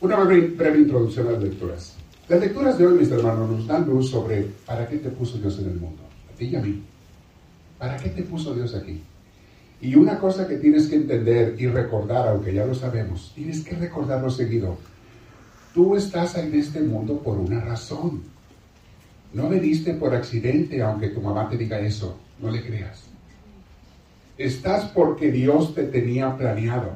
Una breve, introducción a las lecturas. Las lecturas de hoy, mis hermanos, nos dan luz sobre para qué te puso Dios en el mundo, a ti y a mí. ¿Para qué te puso Dios aquí? Y una cosa que tienes que entender y recordar, aunque ya lo sabemos, tienes que recordarlo seguido. Tú estás en este mundo por una razón. No veniste por accidente, aunque tu mamá te diga eso. No le creas. Estás porque Dios te tenía planeado.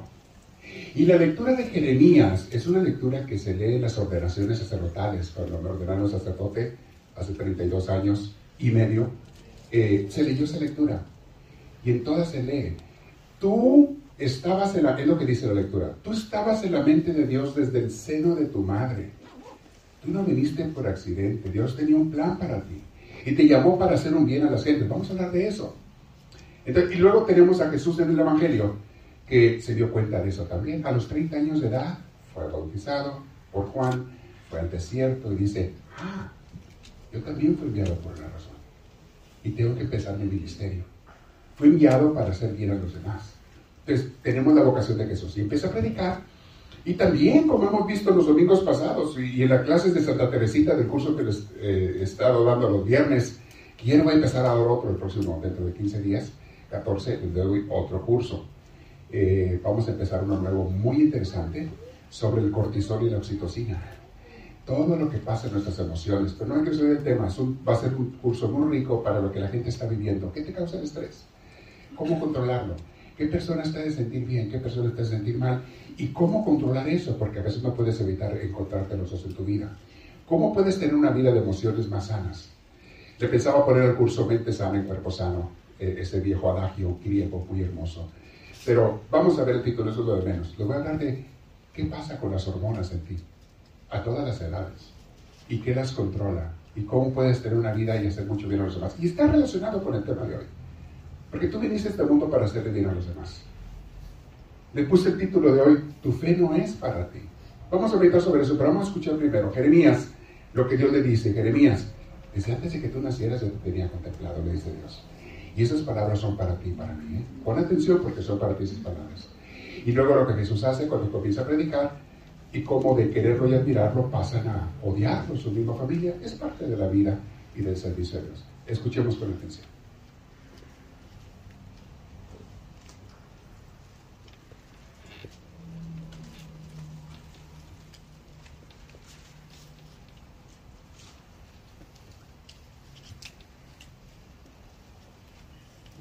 Y la lectura de Jeremías es una lectura que se lee en las ordenaciones sacerdotales. Cuando me ordenaron sacerdote hace 32 años y medio, eh, se leyó esa lectura. Y en todas se lee. Tú estabas en la, lo que dice la lectura, tú estabas en la mente de Dios desde el seno de tu madre. Tú no viniste por accidente, Dios tenía un plan para ti. Y te llamó para hacer un bien a las gentes. Vamos a hablar de eso. y luego tenemos a Jesús en el Evangelio, que se dio cuenta de eso también. A los 30 años de edad fue bautizado por Juan, fue al desierto y dice, ah, yo también fui enviado por una razón. Y tengo que empezar mi ministerio. Fui enviado para hacer bien a los demás. Entonces, tenemos la vocación de Jesús. Y empieza a predicar. Y también, como hemos visto los domingos pasados y, en las clases de Santa Teresita del curso que les eh, he estado dando los viernes, que ya voy a empezar a dar otro el próximo, dentro de 15 días, 14, les doy otro curso. Eh, vamos a empezar uno nuevo muy interesante sobre el cortisol y la oxitocina. Todo lo que pasa en nuestras emociones, pero no hay que ser el tema, va a ser un curso muy rico para lo que la gente está viviendo. ¿Qué te causa el estrés? ¿Cómo controlarlo? ¿Qué persona está de sentir bien? ¿Qué persona está de sentir mal? ¿Y cómo controlar eso? Porque a veces no puedes evitar encontrarte los dos en tu vida. ¿Cómo puedes tener una vida de emociones más sanas? Le pensaba poner el curso Mente Sana y Cuerpo Sano, eh, ese viejo adagio griego muy hermoso. Pero vamos a ver el título, eso es lo de menos. Les voy a hablar de qué pasa con las hormonas en ti, a todas las edades, y qué las controla, y cómo puedes tener una vida y hacer mucho bien a los demás. Y está relacionado con el tema de hoy. Porque tú viniste a este mundo para hacerle bien a los demás. Le puse el título de hoy, Tu fe no es para ti. Vamos a meditar sobre eso, pero vamos a escuchar primero. Jeremías, lo que Dios le dice. Jeremías, desde antes de que tú nacieras yo te tenía contemplado, le dice Dios. Y esas palabras son para ti, para mí. ¿eh? Pon atención porque son para ti esas palabras. Y luego lo que Jesús hace cuando comienza a predicar y cómo de quererlo y admirarlo pasan a odiarlo, su misma familia, es parte de la vida y del servicio de Dios. Escuchemos con atención.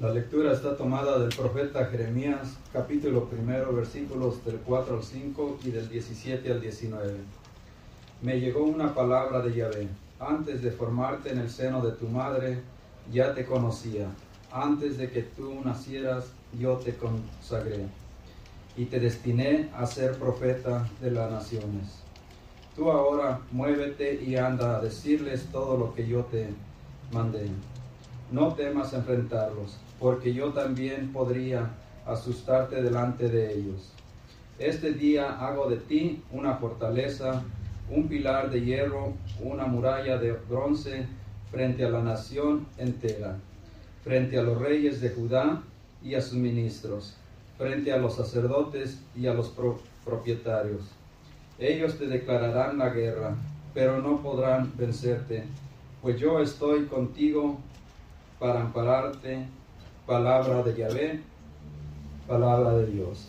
La lectura está tomada del profeta Jeremías, capítulo primero, versículos del 4 al 5 y del 17 al 19. Me llegó una palabra de Yahvé. Antes de formarte en el seno de tu madre, ya te conocía. Antes de que tú nacieras, yo te consagré. Y te destiné a ser profeta de las naciones. Tú ahora muévete y anda a decirles todo lo que yo te mandé. No temas enfrentarlos porque yo también podría asustarte delante de ellos. Este día hago de ti una fortaleza, un pilar de hierro, una muralla de bronce frente a la nación entera, frente a los reyes de Judá y a sus ministros, frente a los sacerdotes y a los propietarios. Ellos te declararán la guerra, pero no podrán vencerte, pues yo estoy contigo para ampararte palabra de Yahvé, palabra de Dios.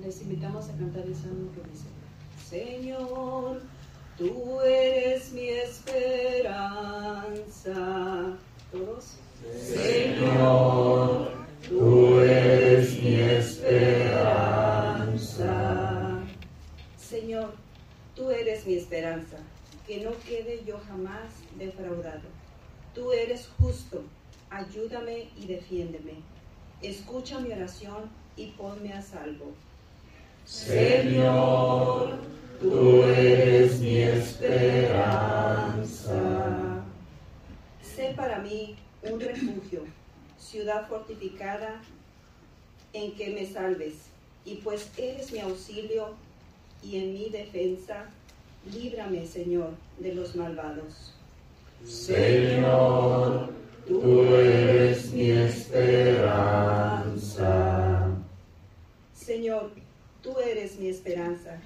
Les invitamos a cantar el salmo que dice, Señor, Tú eres mi esperanza. Todos. Señor, tú eres mi esperanza. Señor, tú eres mi esperanza. Que no quede yo jamás defraudado. Tú eres justo. Ayúdame y defiéndeme. Escucha mi oración y ponme a salvo. Señor, tú eres mi esperanza. Sé para mí un refugio, ciudad fortificada en que me salves, y pues eres mi auxilio y en mi defensa, líbrame, Señor, de los malvados. Señor, tú eres mi esperanza. Señor, tú eres mi esperanza.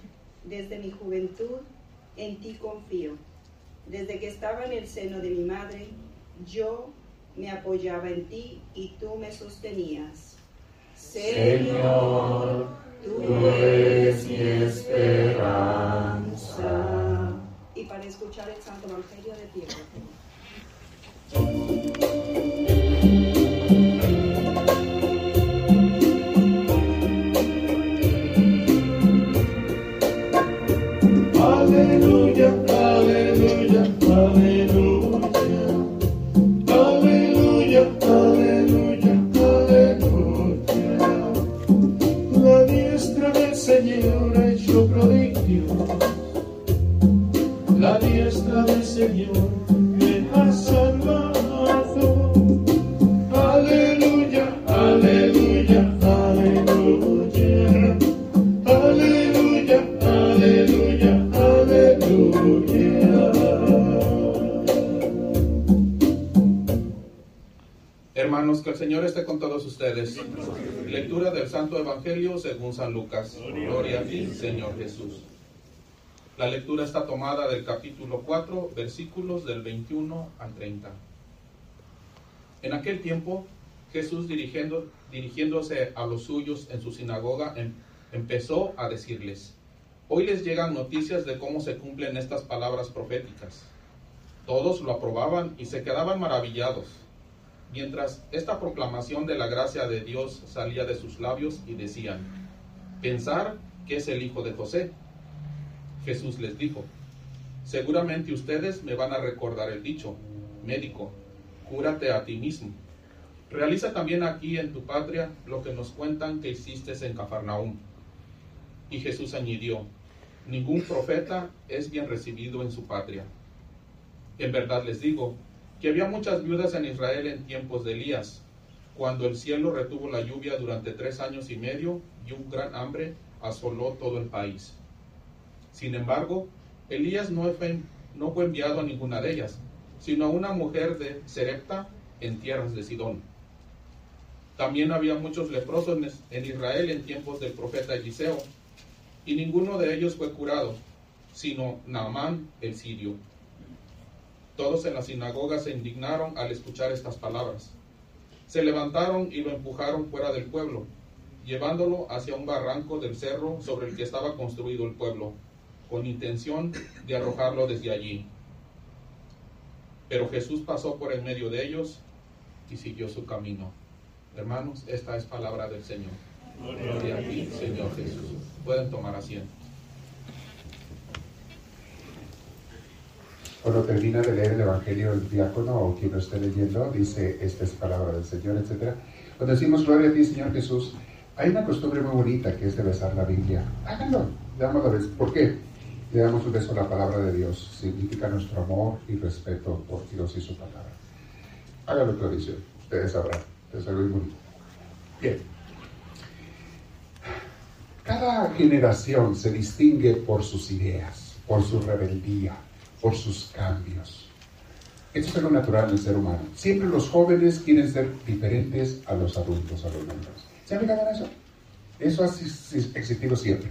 Desde mi juventud en ti confío. Desde que estaba en el seno de mi madre, yo me apoyaba en ti y tú me sostenías. Señor, tú eres mi esperanza. Y para escuchar el Santo Evangelio de pie. love it. Ustedes. Lectura del Santo Evangelio según San Lucas. Gloria a ti, Señor Jesús. La lectura está tomada del capítulo 4, versículos del 21 al 30. En aquel tiempo, Jesús dirigiendo, dirigiéndose a los suyos en su sinagoga, em- empezó a decirles, Hoy les llegan noticias de cómo se cumplen estas palabras proféticas. Todos lo aprobaban y se quedaban maravillados mientras esta proclamación de la gracia de Dios salía de sus labios y decían, pensar que es el hijo de José. Jesús les dijo, seguramente ustedes me van a recordar el dicho, médico, cúrate a ti mismo. Realiza también aquí en tu patria lo que nos cuentan que hiciste en Cafarnaúm. Y Jesús añadió, ningún profeta es bien recibido en su patria. En verdad les digo, que había muchas viudas en Israel en tiempos de Elías, cuando el cielo retuvo la lluvia durante tres años y medio y un gran hambre asoló todo el país. Sin embargo, Elías no fue, no fue enviado a ninguna de ellas, sino a una mujer de Serepta en tierras de Sidón. También había muchos leprosos en- Israel en tiempos del profeta Eliseo, y ninguno de ellos fue curado, sino Naamán el sirio. Todos en la sinagoga se indignaron al escuchar estas palabras. Se levantaron y lo empujaron fuera del pueblo, llevándolo hacia un barranco del cerro sobre el que estaba construido el pueblo, con intención de arrojarlo desde allí. Pero Jesús pasó por en medio de ellos y siguió su camino. Hermanos, esta es palabra del Señor. Gloria Señor Jesús. Pueden tomar asiento. Cuando termina de leer el Evangelio el diácono o quien lo esté leyendo, dice, esta es palabra del Señor, etc. Cuando decimos gloria a ti, Señor Jesús, hay una costumbre muy bonita que es de besar la Biblia. Háganlo, damos la vez. ¿Por qué? Le damos un beso a la palabra de Dios. Significa nuestro amor y respeto por Dios y su palabra. Háganlo tradición, ustedes sabrán. Es algo muy bonito. Bien. Cada generación se distingue por sus ideas, por su rebeldía, por sus cambios. Eso es algo natural del ser humano. Siempre los jóvenes quieren ser diferentes a los adultos, a los niños. ¿Se han fijado en eso? Eso ha existido siempre.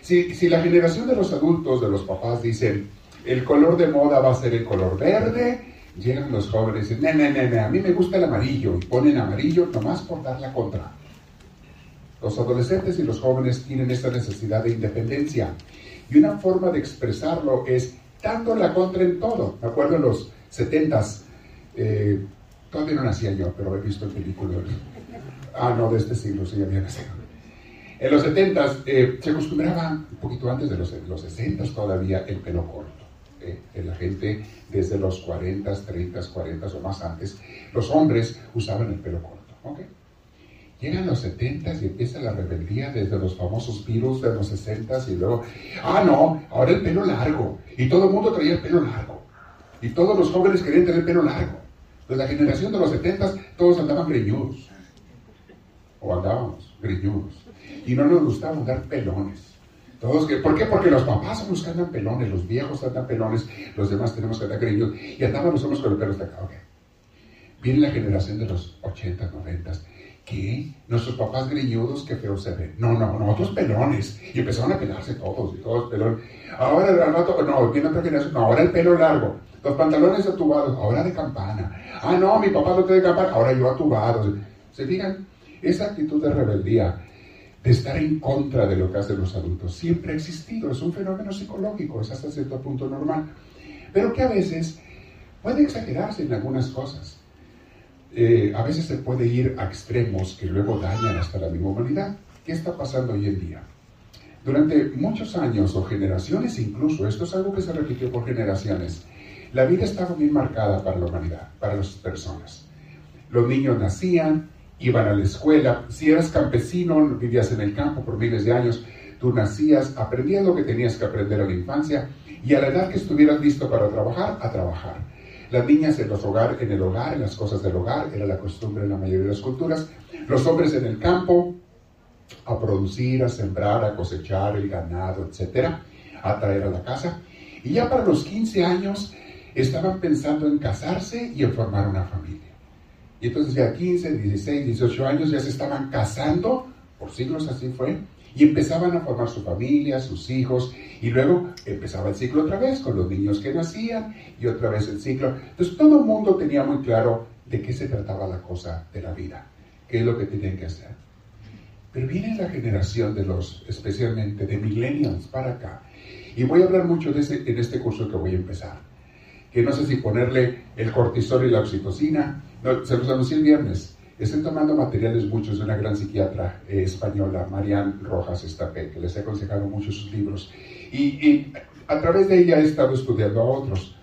Si, si la generación de los adultos, de los papás, dicen, el color de moda va a ser el color verde, llegan los jóvenes y dicen, no, no, no, a mí me gusta el amarillo, y ponen amarillo nomás por dar la contra. Los adolescentes y los jóvenes tienen esta necesidad de independencia. Y una forma de expresarlo es dando la contra en todo. Me acuerdo en los 70s, eh, todavía no nacía yo, pero he visto el película. Ah, no, de este siglo, sí, había nacido. En los 70s eh, se acostumbraba, un poquito antes de los, los 60s todavía, el pelo corto. eh, en la gente desde los 40, 30, 40 o más antes, los hombres usaban el pelo corto. ¿ok? Llegan los 70 y empieza la rebeldía desde los famosos virus de los 60 y luego, ah, no, ahora el pelo largo. Y todo el mundo traía el pelo largo. Y todos los jóvenes querían tener el pelo largo. Pues la generación de los 70 todos andaban greñudos. o andábamos greñudos. Y no nos gustaba andar pelones. Todos ¿Por qué? Porque los papás son los que andan pelones, los viejos andan pelones, los demás tenemos que andar greñudos. Y andábamos somos con el pelo hasta acá. Ok. Viene la generación de los 80, 90 ¿Qué? Nuestros papás greñudos, qué feo se ven. No, no, nosotros pelones. Y empezaron a pelarse todos, y todos pelones. Ahora al rato, no, viene otra generación, no, ahora el pelo largo. Los pantalones atubados, ahora de campana. Ah, no, mi papá no tiene campana, ahora yo atubado. ¿Se fijan? Esa actitud de rebeldía, de estar en contra de lo que hacen los adultos, siempre ha existido. Es un fenómeno psicológico, es hasta cierto punto normal. Pero que a veces puede exagerarse en algunas cosas. Eh, a veces se puede ir a extremos que luego dañan hasta la misma humanidad. ¿Qué está pasando hoy en día? Durante muchos años o generaciones incluso, esto es algo que se repitió por generaciones, la vida estaba bien marcada para la humanidad, para las personas. Los niños nacían, iban a la escuela, si eras campesino, vivías en el campo por miles de años, tú nacías, aprendías lo que tenías que aprender en la infancia y a la edad que estuvieras listo para trabajar, a trabajar. Las niñas en, los hogar, en el hogar, en las cosas del hogar, era la costumbre en la mayoría de las culturas. Los hombres en el campo, a producir, a sembrar, a cosechar el ganado, etcétera, a traer a la casa. Y ya para los 15 años estaban pensando en casarse y en formar una familia. Y entonces ya 15, 16, 18 años ya se estaban casando, por siglos así fue, y empezaban a formar su familia, sus hijos, y luego empezaba el ciclo otra vez con los niños que nacían y otra vez el ciclo. Entonces todo el mundo tenía muy claro de qué se trataba la cosa de la vida, qué es lo que tenían que hacer. Pero viene la generación de los, especialmente de millennials para acá, y voy a hablar mucho de ese, en este curso que voy a empezar, que no sé si ponerle el cortisol y la oxitocina, se los anuncié el viernes, Estoy tomando materiales muchos de una gran psiquiatra eh, española, Marianne Rojas Estapé, que les he aconsejado mucho sus libros. Y, a través de ella he estado estudiando a otros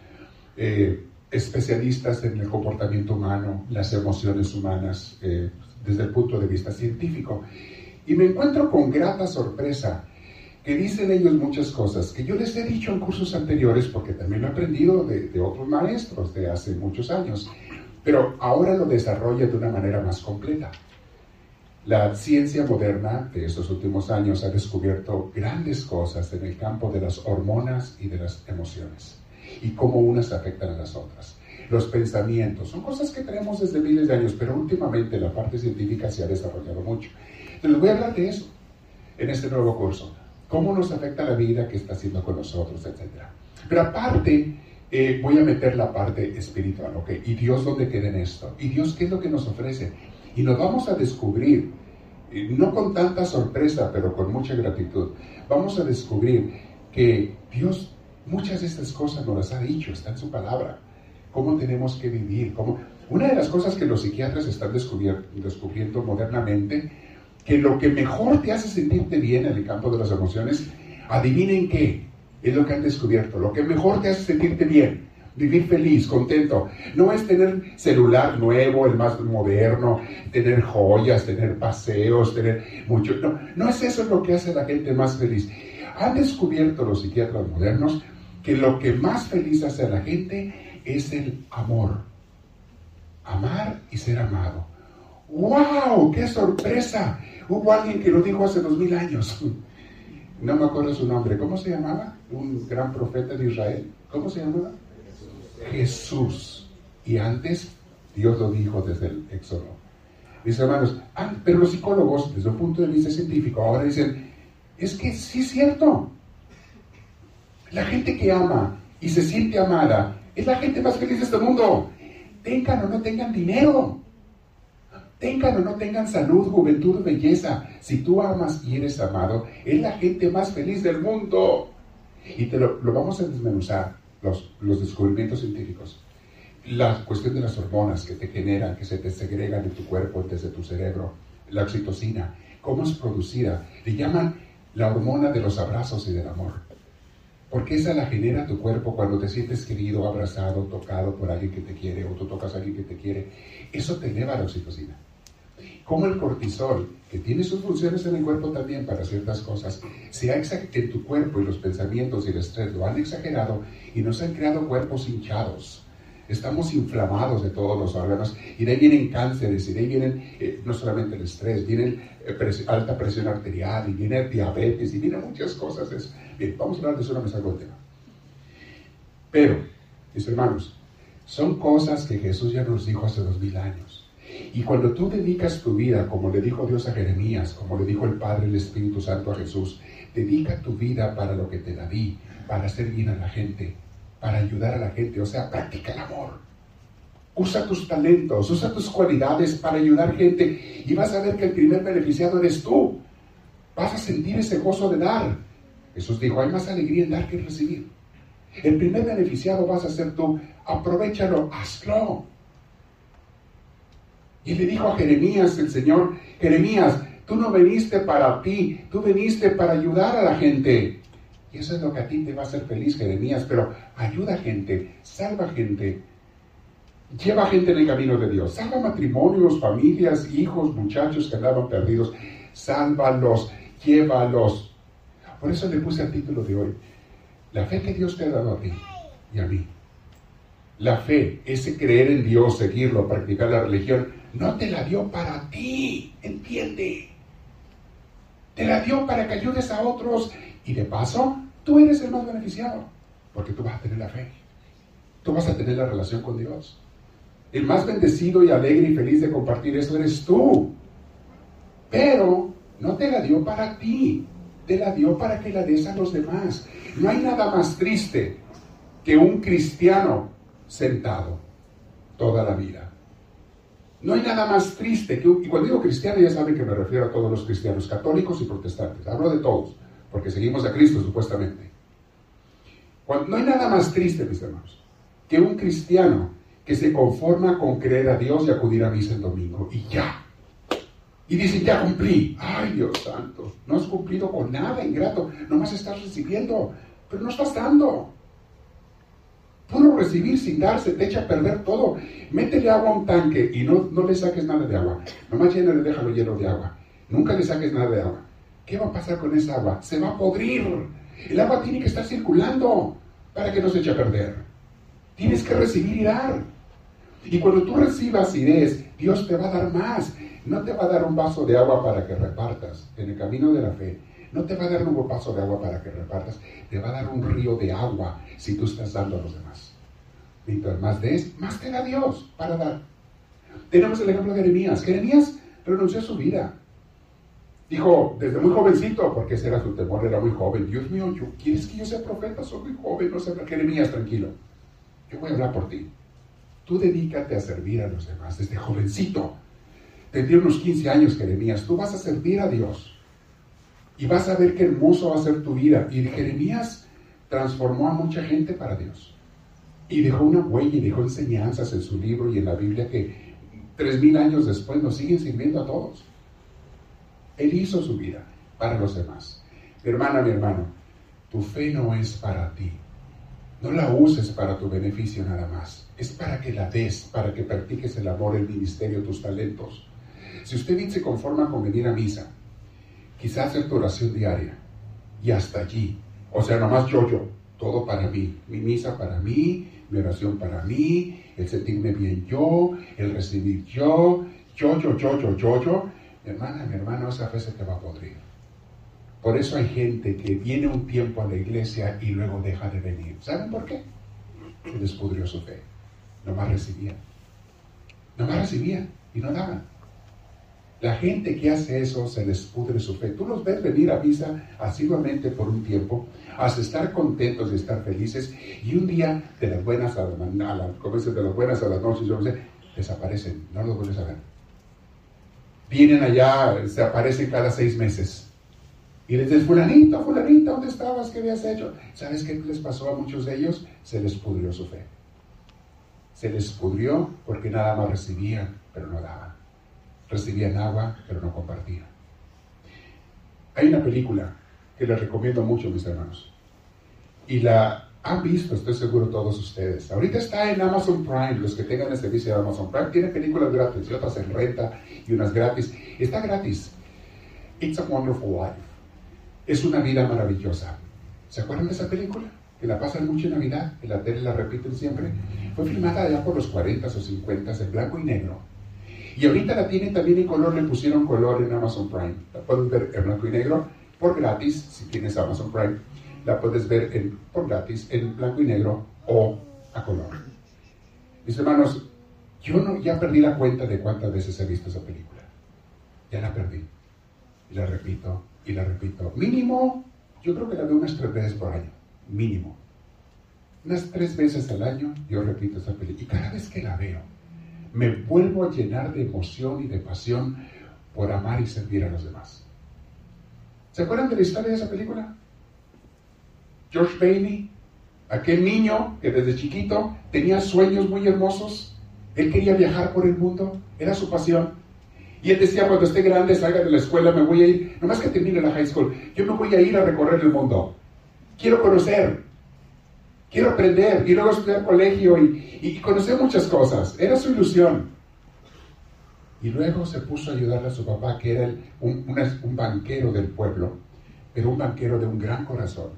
eh, especialistas en el comportamiento humano, las emociones humanas, eh, desde el punto de vista científico. Y me encuentro con grata sorpresa que dicen ellos muchas cosas que yo les he dicho en cursos anteriores, porque también lo he aprendido de, de otros maestros de hace muchos años pero ahora lo desarrolla de una manera más completa. La ciencia moderna de estos últimos años ha descubierto grandes cosas en el campo de las hormonas y de las emociones y cómo unas afectan a las otras. Los pensamientos son cosas que tenemos desde miles de años, pero últimamente la parte científica se ha desarrollado mucho. Entonces voy a hablar de eso en este nuevo curso. Cómo nos afecta la vida, qué está haciendo con nosotros, etc. Pero aparte, eh, voy a meter la parte espiritual, ¿ok? ¿Y Dios dónde queda en esto? ¿Y Dios qué es lo que nos ofrece? Y nos vamos a descubrir, no con tanta sorpresa, pero con mucha gratitud, vamos a descubrir que Dios muchas de estas cosas nos las ha dicho, está en su palabra, cómo tenemos que vivir, cómo... Una de las cosas que los psiquiatras están descubriendo modernamente, que lo que mejor te hace sentirte bien en el campo de las emociones, adivinen qué, es lo que han descubierto. Lo que mejor te hace sentirte bien, vivir feliz, contento. No es tener celular nuevo, el más moderno, tener joyas, tener paseos, tener mucho. No, no es eso lo que hace a la gente más feliz. Han descubierto los psiquiatras modernos que lo que más feliz hace a la gente es el amor. Amar y ser amado. ¡Wow! ¡Qué sorpresa! Hubo alguien que lo dijo hace dos mil años. No me acuerdo su nombre. ¿Cómo se llamaba? un gran profeta de Israel. ¿Cómo se llama? Jesús. Y antes Dios lo dijo desde el Éxodo. Mis hermanos, ah, pero los psicólogos, desde un punto de vista científico, ahora dicen, es que sí es cierto. La gente que ama y se siente amada es la gente más feliz de este mundo. Tengan o no tengan dinero. Tengan o no tengan salud, juventud, belleza. Si tú amas y eres amado, es la gente más feliz del mundo. Y te lo, vamos a desmenuzar, los, los descubrimientos científicos. La cuestión de las hormonas que te generan, que se te segregan en tu cuerpo desde tu cerebro, la oxitocina, cómo es producida. Le llaman la hormona de los abrazos y del amor. Porque esa la genera tu cuerpo cuando te sientes querido, abrazado, tocado por alguien que te quiere o tú tocas a alguien que te quiere. Eso te eleva la oxitocina como el cortisol, que tiene sus funciones en el cuerpo también para ciertas cosas, se ha en tu cuerpo y los pensamientos y el estrés lo han exagerado y nos han creado cuerpos hinchados, Estamos inflamados de todos los órganos y de ahí vienen cánceres y de ahí vienen eh, no solamente el estrés, vienen eh, alta presión arterial y viene diabetes y vienen muchas cosas. vamos a hablar de eso una al tema. Pero, mis hermanos, son cosas que Jesús ya nos dijo hace dos mil años. Y cuando tú dedicas tu vida, como le dijo Dios a Jeremías, como le dijo el Padre el Espíritu Santo a Jesús, dedica tu vida para lo que te la di, para hacer bien a la gente, para ayudar a la gente, o sea, practica el amor. Usa tus talentos, usa tus cualidades para ayudar gente y vas a ver que el primer beneficiado eres tú. Vas a sentir ese gozo de dar. Jesús dijo, hay más alegría en dar que en recibir. El primer beneficiado vas a ser tú. Aprovechalo, hazlo. Y le dijo a Jeremías el Señor, Jeremías, tú no veniste para ti, tú viniste para ayudar a la gente. Y eso es lo que a ti te va a hacer feliz, Jeremías, pero ayuda a gente, salva gente, lleva gente en el camino de Dios, salva matrimonios, familias, hijos, muchachos que andaban perdidos, sálvalos, llévalos. Por eso le puse el título de hoy, la fe que Dios te ha dado a ti y a mí. La fe, ese creer en Dios, seguirlo, practicar la religión, no te la dio para ti, entiende. Te la dio para que ayudes a otros y de paso tú eres el más beneficiado, porque tú vas a tener la fe, tú vas a tener la relación con Dios. El más bendecido y alegre y feliz de compartir eso eres tú. Pero no te la dio para ti, te la dio para que la des a los demás. No hay nada más triste que un cristiano sentado toda la vida. No hay nada más triste que y cuando digo cristiano ya saben que me refiero a todos los cristianos católicos y protestantes. Hablo de todos, porque seguimos a Cristo supuestamente. No hay nada más triste, mis hermanos, que un cristiano que se conforma con creer a Dios y acudir a misa el domingo y ya. Y dicen, ya cumplí. Ay, Dios santo, no has cumplido con nada, ingrato. Nomás estás recibiendo, pero no estás dando. Puro recibir sin dar se te echa a perder todo. Métele agua a un tanque y no, no le saques nada de agua. Nomás llénale, déjalo lleno de agua. Nunca le saques nada de agua. ¿Qué va a pasar con esa agua? Se va a podrir. El agua tiene que estar circulando para que no se eche a perder. Tienes que recibir y dar. Y cuando tú recibas y des, Dios te va a dar más. No te va a dar un vaso de agua para que repartas en el camino de la fe. No te va a dar un vaso de agua para que repartas. Te va a dar un río de agua si tú estás dando a los demás. Mientras más des, más te da Dios para dar. Tenemos el ejemplo de Jeremías. Jeremías renunció a su vida. Dijo, desde muy jovencito, porque ese era su temor, era muy joven. Dios mío, ¿yo, ¿quieres que yo sea profeta? Soy muy joven, no sé. Jeremías, tranquilo. Yo voy a hablar por ti. Tú dedícate a servir a los demás desde jovencito. Tendría unos 15 años, Jeremías. Tú vas a servir a Dios. Y vas a ver qué hermoso va a ser tu vida. Y Jeremías transformó a mucha gente para Dios. Y dejó una huella y dejó enseñanzas en su libro y en la Biblia que tres mil años después nos siguen sirviendo a todos. Él hizo su vida para los demás. Mi hermana, mi hermano, tu fe no es para ti. No la uses para tu beneficio nada más. Es para que la des, para que practiques el amor, el ministerio, tus talentos. Si usted se conforma con venir a misa, quizás hacer tu oración diaria y hasta allí. O sea, nomás yo, yo, todo para mí. Mi misa para mí, mi oración para mí, el sentirme bien yo, el recibir yo, yo, yo, yo, yo, yo, yo. Mi hermana, mi hermano, esa fe se te va a podrir. Por eso hay gente que viene un tiempo a la iglesia y luego deja de venir. ¿Saben por qué? Se les pudrió su fe. Nomás recibían. Nomás recibían y no daban. La gente que hace eso se les pudre su fe. Tú los ves venir a misa asiduamente por un tiempo, hasta estar contentos y estar felices, y un día de las buenas a, la, a la, como dicen, de las buenas a las noches, desaparecen, no los vuelves a ver. Vienen allá, se aparecen cada seis meses. Y les dices, fulanito, fulanita, ¿dónde estabas? ¿Qué habías hecho? ¿Sabes qué les pasó a muchos de ellos? Se les pudrió su fe. Se les pudrió porque nada más recibían, pero no daban recibían agua, pero no compartían. Hay una película que les recomiendo mucho, mis hermanos. Y la han visto, estoy seguro, todos ustedes. Ahorita está en Amazon Prime, los que tengan el servicio de Amazon Prime, tiene películas gratis y otras en renta y unas gratis. Está gratis. It's a Wonderful Life. Es una vida maravillosa. ¿Se acuerdan de esa película? que la pasan mucho en Navidad, en la tele la repiten siempre, fue filmada allá por los 40 o 50 en blanco y negro. Y ahorita la tienen también en color, le pusieron color en Amazon Prime. La puedes ver en blanco y negro por gratis, si tienes Amazon Prime. La puedes ver en, por gratis en blanco y negro o a color. Mis hermanos, yo no, ya perdí la cuenta de cuántas veces he visto esa película. Ya la perdí. Y la repito, y la repito. Mínimo, yo creo que la veo unas tres veces por año. Mínimo. Unas tres veces al año yo repito esa película. Y cada vez que la veo, me vuelvo a llenar de emoción y de pasión por amar y servir a los demás. ¿Se acuerdan de la historia de esa película? George Bailey, aquel niño que desde chiquito tenía sueños muy hermosos. Él quería viajar por el mundo, era su pasión. Y él decía, cuando esté grande, salga de la escuela, me voy a ir, nomás que termine la high school, yo me voy a ir a recorrer el mundo. Quiero conocer, quiero aprender, y luego estudiar colegio y, conocer muchas cosas. Era su ilusión. Y luego se puso a ayudarle a su papá, que era un banquero del pueblo, pero un banquero de un gran corazón,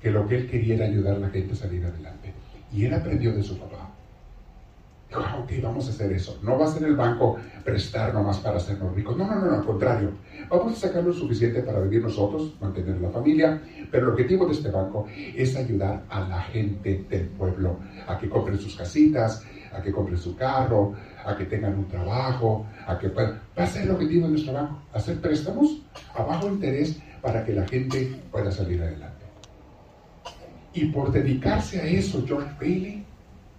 que lo que él quería era ayudar a la gente a salir adelante. Y él aprendió de su papá. Dijo, ah, ok, vamos a hacer eso. No va a ser el banco prestar nomás para hacernos ricos. No, no, no, al contrario. Vamos a sacar lo suficiente para vivir nosotros, mantener la familia, pero el objetivo de este banco es ayudar a la gente del pueblo a que compren sus casitas, a que compren su carro, a que tengan un trabajo, a que puedan... Va a ser el objetivo de nuestro banco, hacer préstamos a bajo interés para que la gente pueda salir adelante. Y por dedicarse a eso, George Bailey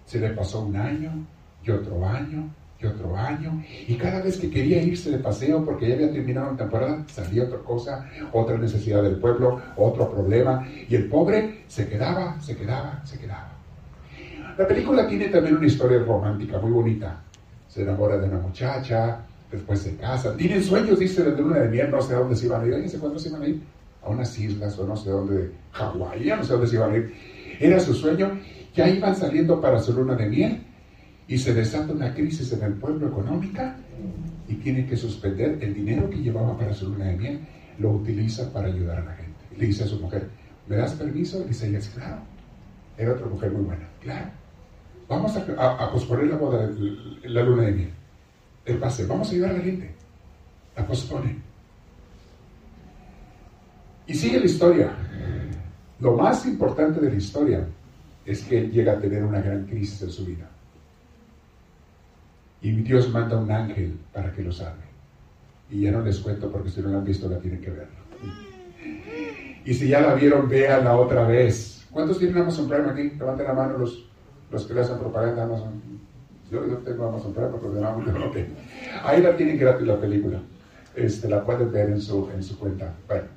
se le pasó un año, y otro año, y otro año, y cada vez que quería irse de paseo porque ya había terminado la temporada, salía otra cosa, otra necesidad del pueblo, otro problema, y el pobre se quedaba, se quedaba, se quedaba. La película tiene también una historia romántica muy bonita. Se enamora de una muchacha, después se casan, tienen sueños, dice, de luna de miel, no sé a dónde se iban a ir, ¿se cuándo se iban a ir? A unas islas o no sé dónde, Hawái, no sé dónde se iban a ir. Era su sueño, ya iban saliendo para su luna de miel, y se desata una crisis en el pueblo económica y tiene que suspender el dinero que llevaba para su luna de miel, lo utiliza para ayudar a la gente. Le dice a su mujer, ¿me das permiso? Y dice ella, claro. Era otra mujer muy buena, claro. Vamos a, posponer la boda, la luna de miel. El pase, vamos a ayudar a la gente. La pospone. Y sigue la historia. Lo más importante de la historia es que él llega a tener una gran crisis en su vida. Y Dios manda un ángel para que lo salve. Y ya no les cuento porque si no la han visto la tienen que ver. Y si ya la vieron, véanla otra vez. ¿Cuántos tienen Amazon Prime aquí? Levanten la mano los, los que le hacen propaganda a Amazon. Yo, no tengo Amazon Prime porque de no tengo. Ahí la tienen gratis la película. Este, la pueden ver en su, en su cuenta. Bueno.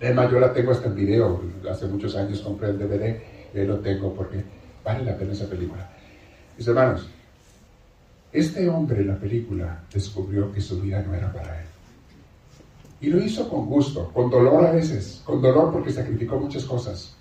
Además, yo la tengo hasta en video. Hace muchos años compré el DVD y lo tengo porque vale la pena esa película. Mis hermanos, este hombre en la película descubrió que su vida no era para él. Y lo hizo con gusto, con dolor a veces, con dolor porque sacrificó muchas cosas.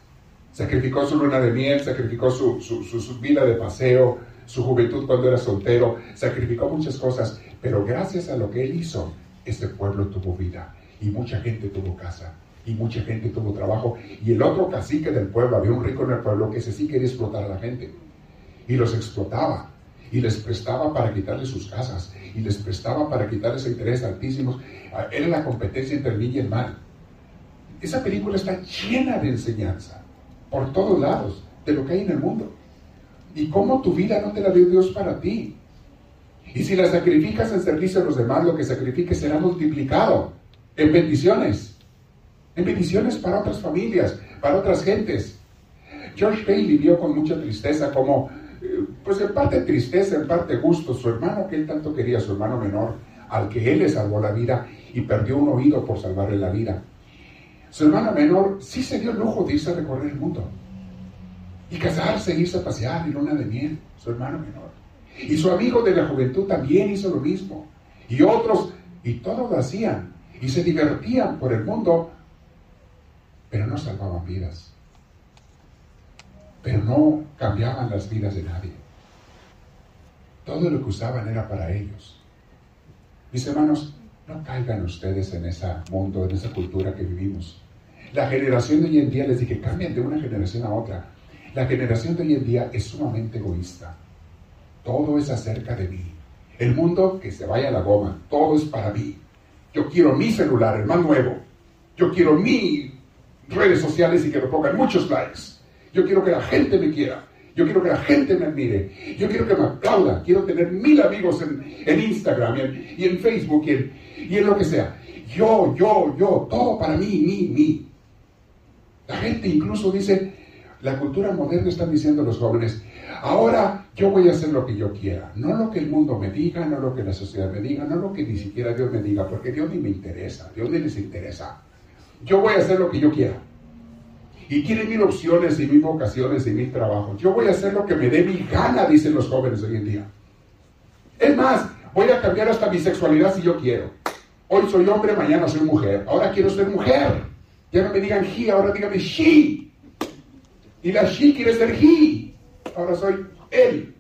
Sacrificó su luna de miel, sacrificó su, su, vida de paseo, su juventud cuando era soltero, sacrificó muchas cosas, pero gracias a lo que él hizo, este pueblo tuvo vida y mucha gente tuvo casa y mucha gente tuvo trabajo. Y el otro cacique del pueblo, había un rico en el pueblo que ese sí quería explotar a la gente y los explotaba y les prestaba para quitarle sus casas y les prestaba para quitarles intereses altísimos. Ah, era la competencia entre el bien y el mal. Esa película está llena de enseñanza por todos lados de lo que hay en el mundo. Y cómo tu vida no te la dio Dios para ti. Y si la sacrificas en servicio a los demás, lo que sacrifiques será multiplicado en bendiciones. En bendiciones para otras familias, para otras gentes. George Bailey vio con mucha tristeza cómo pues en parte tristeza, en parte gusto, su hermano que él tanto quería, su hermano menor, al que él le salvó la vida y perdió un oído por salvarle la vida. Su hermano menor sí se dio el lujo de irse a recorrer el mundo y casarse, irse a pasear y luna de miel, su hermano menor. Y su amigo de la juventud también hizo lo mismo. Y otros, y todos lo hacían, y se divertían por el mundo, pero no salvaban vidas pero no cambiaban las vidas de nadie. Todo lo que usaban era para ellos. Mis hermanos, no caigan ustedes en ese mundo, en esa cultura que vivimos, La generación de hoy en día, les dije, cambian de una generación a otra. La generación de hoy en día es sumamente egoísta. Todo es acerca de mí. El mundo que se vaya a la goma, todo es para mí. Yo quiero mi celular, el más nuevo. Yo quiero mis redes sociales y que me pongan muchos likes. Yo quiero que la gente me quiera. Yo quiero que la gente me admire. Yo quiero que me aplauda. Quiero tener mil amigos en, Instagram y en, Facebook y en, y en lo que sea. Yo, yo, yo, todo para mí, mí, mí. La gente incluso dice, la cultura moderna están diciendo los jóvenes, ahora yo voy a hacer lo que yo quiera, no lo que el mundo me diga, no lo que la sociedad me diga, no lo que ni siquiera Dios me diga, porque Dios ni me interesa, Dios ni les interesa. Yo voy a hacer lo que yo quiera. Y tienen mil opciones y mil vocaciones y mil trabajos. Yo voy a hacer lo que me dé mi gana, dicen los jóvenes hoy en día. Es más, voy a cambiar hasta mi sexualidad si yo quiero. Hoy soy hombre, mañana soy mujer. Ahora quiero ser mujer. Ya no me digan he, ahora díganme she. Y la she quiere ser he. Ahora soy él.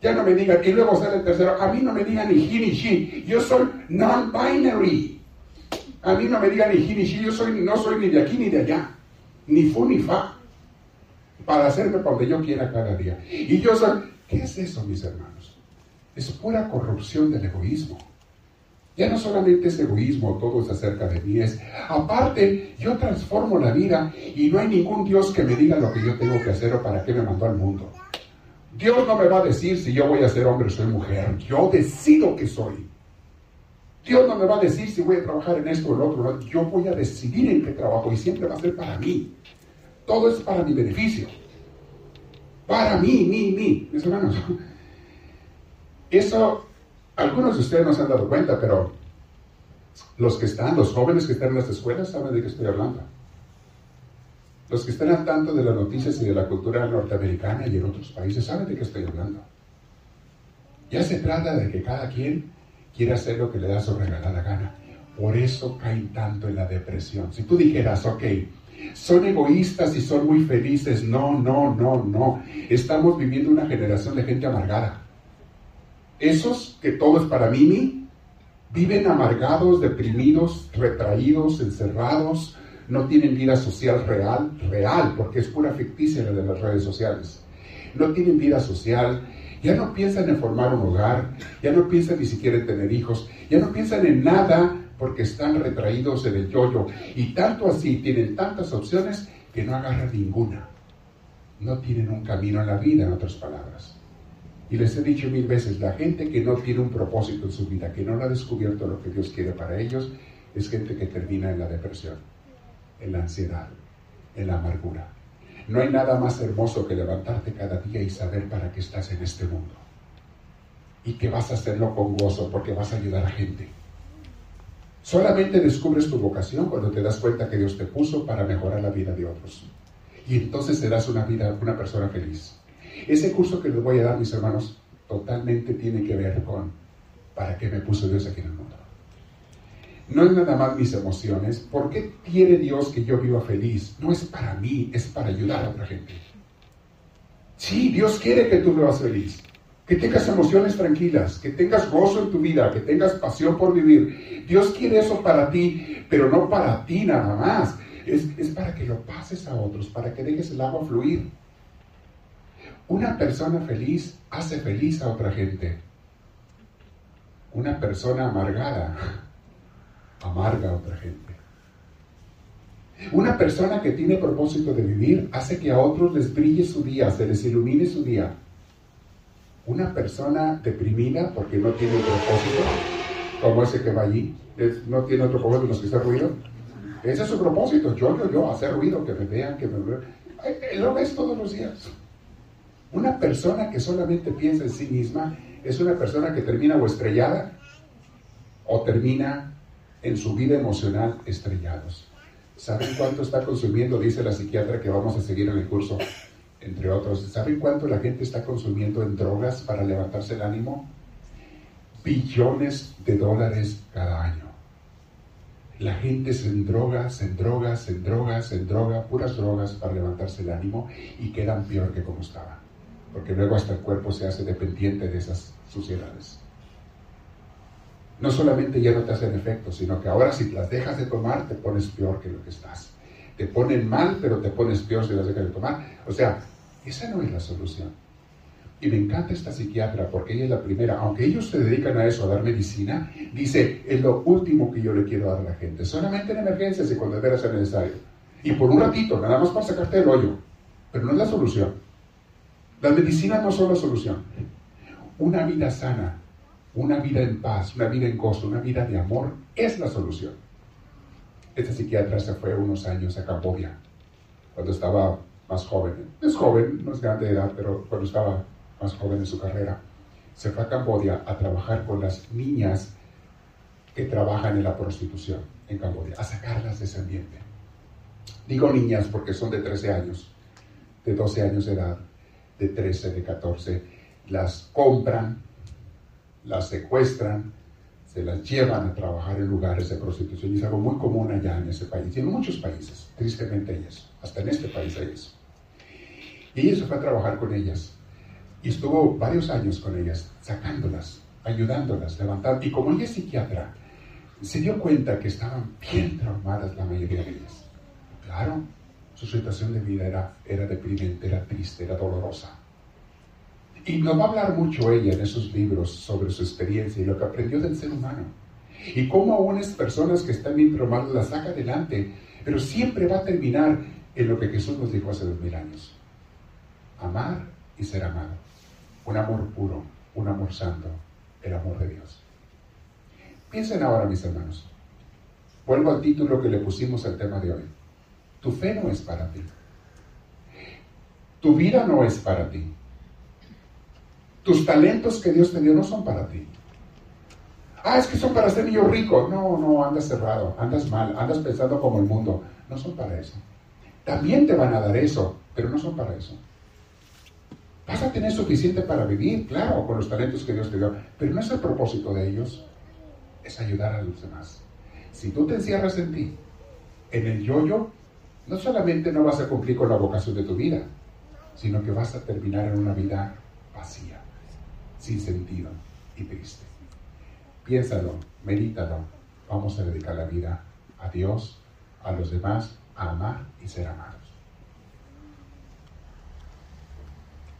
Ya no me digan, y luego sale el tercero, a mí no me digan ni he ni she. Yo soy non-binary. A mí no me digan ni he ni she. Yo soy, no soy ni de aquí ni de allá. Ni fu ni fa. Para hacerme para donde yo quiera cada día. Y yo soy, ¿qué es eso, mis hermanos? Es pura corrupción del egoísmo. Ya no solamente es egoísmo, todo es acerca de mí, es aparte, yo transformo la vida y no hay ningún Dios que me diga lo que yo tengo que hacer o para qué me mandó al mundo. Dios no me va a decir si yo voy a ser hombre o soy mujer, yo decido que soy. Dios no me va a decir si voy a trabajar en esto o en otro, yo voy a decidir en qué trabajo y siempre va a ser para mí. Todo es para mi beneficio. Para mí, mí, mí, mis hermanos. Eso algunos de ustedes no se han dado cuenta, pero los que están, los jóvenes que están en las escuelas, saben de qué estoy hablando. Los que están al tanto de las noticias y de la cultura norteamericana y en otros países saben de qué estoy hablando. Ya se trata de que cada quien quiera hacer lo que le da su regalada gana. Por eso caen tanto en la depresión. Si tú dijeras, ok, son egoístas y son muy felices, no, no, no, no. Estamos viviendo una generación de gente amargada. Esos que todo es para mí, viven amargados, deprimidos, retraídos, encerrados, no tienen vida social real, real, porque es pura ficticia la de las redes sociales. No tienen vida social, ya no piensan en formar un hogar, ya no piensan ni siquiera en tener hijos, ya no piensan en nada porque están retraídos en el yoyo. Y tanto así tienen tantas opciones que no agarran ninguna. No tienen un camino en la vida, en otras palabras. Y les he dicho mil veces, la gente que no tiene un propósito en su vida, que no ha descubierto lo que Dios quiere para ellos, es gente que termina en la depresión, en la ansiedad, en la amargura. No hay nada más hermoso que levantarte cada día y saber para qué estás en este mundo. Y que vas a hacerlo con gozo porque vas a ayudar a gente. Solamente descubres tu vocación cuando te das cuenta que Dios te puso para mejorar la vida de otros. Y entonces serás una vida, una persona feliz. Ese curso que les voy a dar, mis hermanos, totalmente tiene que ver con para qué me puso Dios aquí en el mundo. No es nada más mis emociones. ¿Por qué quiere Dios que yo viva feliz? No es para mí, es para ayudar a otra gente. Sí, Dios quiere que tú vivas feliz, que tengas emociones tranquilas, que tengas gozo en tu vida, que tengas pasión por vivir. Dios quiere eso para ti, pero no para ti nada más. Es, es para que lo pases a otros, para que dejes el agua fluir. Una persona feliz hace feliz a otra gente. Una persona amargada amarga a otra gente. Una persona que tiene propósito de vivir hace que a otros les brille su día, se les ilumine su día. Una persona deprimida porque no tiene propósito, como ese que va allí, no tiene otro propósito más que hacer ruido. Ese es su propósito, yo, yo, yo, hacer ruido, que me vean, que me vean. Lo ves todos los días. Una persona que solamente piensa en sí misma es una persona que termina o estrellada o termina en su vida emocional estrellados. ¿Saben cuánto está consumiendo? Dice la psiquiatra que vamos a seguir en el curso, entre otros. ¿Saben cuánto la gente está consumiendo en drogas para levantarse el ánimo? Billones de dólares cada año. La gente se endroga, se endroga, se endroga, se endroga, puras drogas para levantarse el ánimo y quedan peor que como estaban porque luego hasta el cuerpo se hace dependiente de esas suciedades. No solamente ya no te hacen efecto, sino que ahora si las dejas de tomar te pones peor que lo que estás. te ponen mal, pero te pones peor si las dejas de tomar. O sea, esa no es la solución. Y me encanta esta psiquiatra porque ella es la primera, aunque ellos se dedican a eso, a dar medicina, dice, es lo último que yo le quiero dar a la gente, solamente en emergencias y cuando debe ser necesario. Y por un ratito, nada más para sacarte el hoyo, pero no es la solución. Las medicinas no son la solución. Una vida sana, una vida en paz, una vida en gozo, una vida de amor es la solución. Esta psiquiatra se fue unos años a Camboya, cuando estaba más joven. Es joven, no es grande de edad, pero cuando estaba más joven en su carrera, se fue a Camboya a trabajar con las niñas que trabajan en la prostitución en Camboya, a sacarlas de ese ambiente. Digo niñas porque son de 13 años, de 12 años de edad, de 13, de 14. Las compran, las secuestran, se las llevan a trabajar en lugares de prostitución. Y es algo muy común allá en ese país, y en muchos países, tristemente hay eso, hasta en este país hay eso. Y ella se fue a trabajar con ellas, y estuvo varios años con ellas, sacándolas, ayudándolas, levantando. Y como ella es psiquiatra, se dio cuenta que estaban bien traumadas la mayoría de ellas. Claro, su situación de vida era, era deprimente, era triste, era dolorosa. Y nos va a hablar mucho ella en esos libros sobre su experiencia y lo que aprendió del ser humano. Y cómo unas personas que están bien traumadas las saca adelante, pero siempre va a terminar en lo que Jesús nos dijo hace dos mil años. Amar y ser amado. Un amor puro, un amor santo, el amor de Dios. Piensen ahora, mis hermanos. Vuelvo al título que le pusimos al tema de hoy. Tu fe no es para ti. Tu vida no es para ti. Tus talentos que Dios te dio no son para ti. Ah, es que son para ser niño rico. No, no, andas cerrado, andas mal, andas pensando como el mundo. No son para eso. También te van a dar eso, pero no son para eso. Vas a tener suficiente para vivir, claro, con los talentos que Dios te dio, pero no es el propósito de ellos, es ayudar a los demás. Si tú te encierras en ti, en el yo-yo, no solamente no vas a cumplir con la vocación de tu vida, sino que vas a terminar en una vida vacía sin sentido y triste. Piénsalo, medítalo. Vamos a dedicar la vida a Dios, a los demás, a amar y ser amados.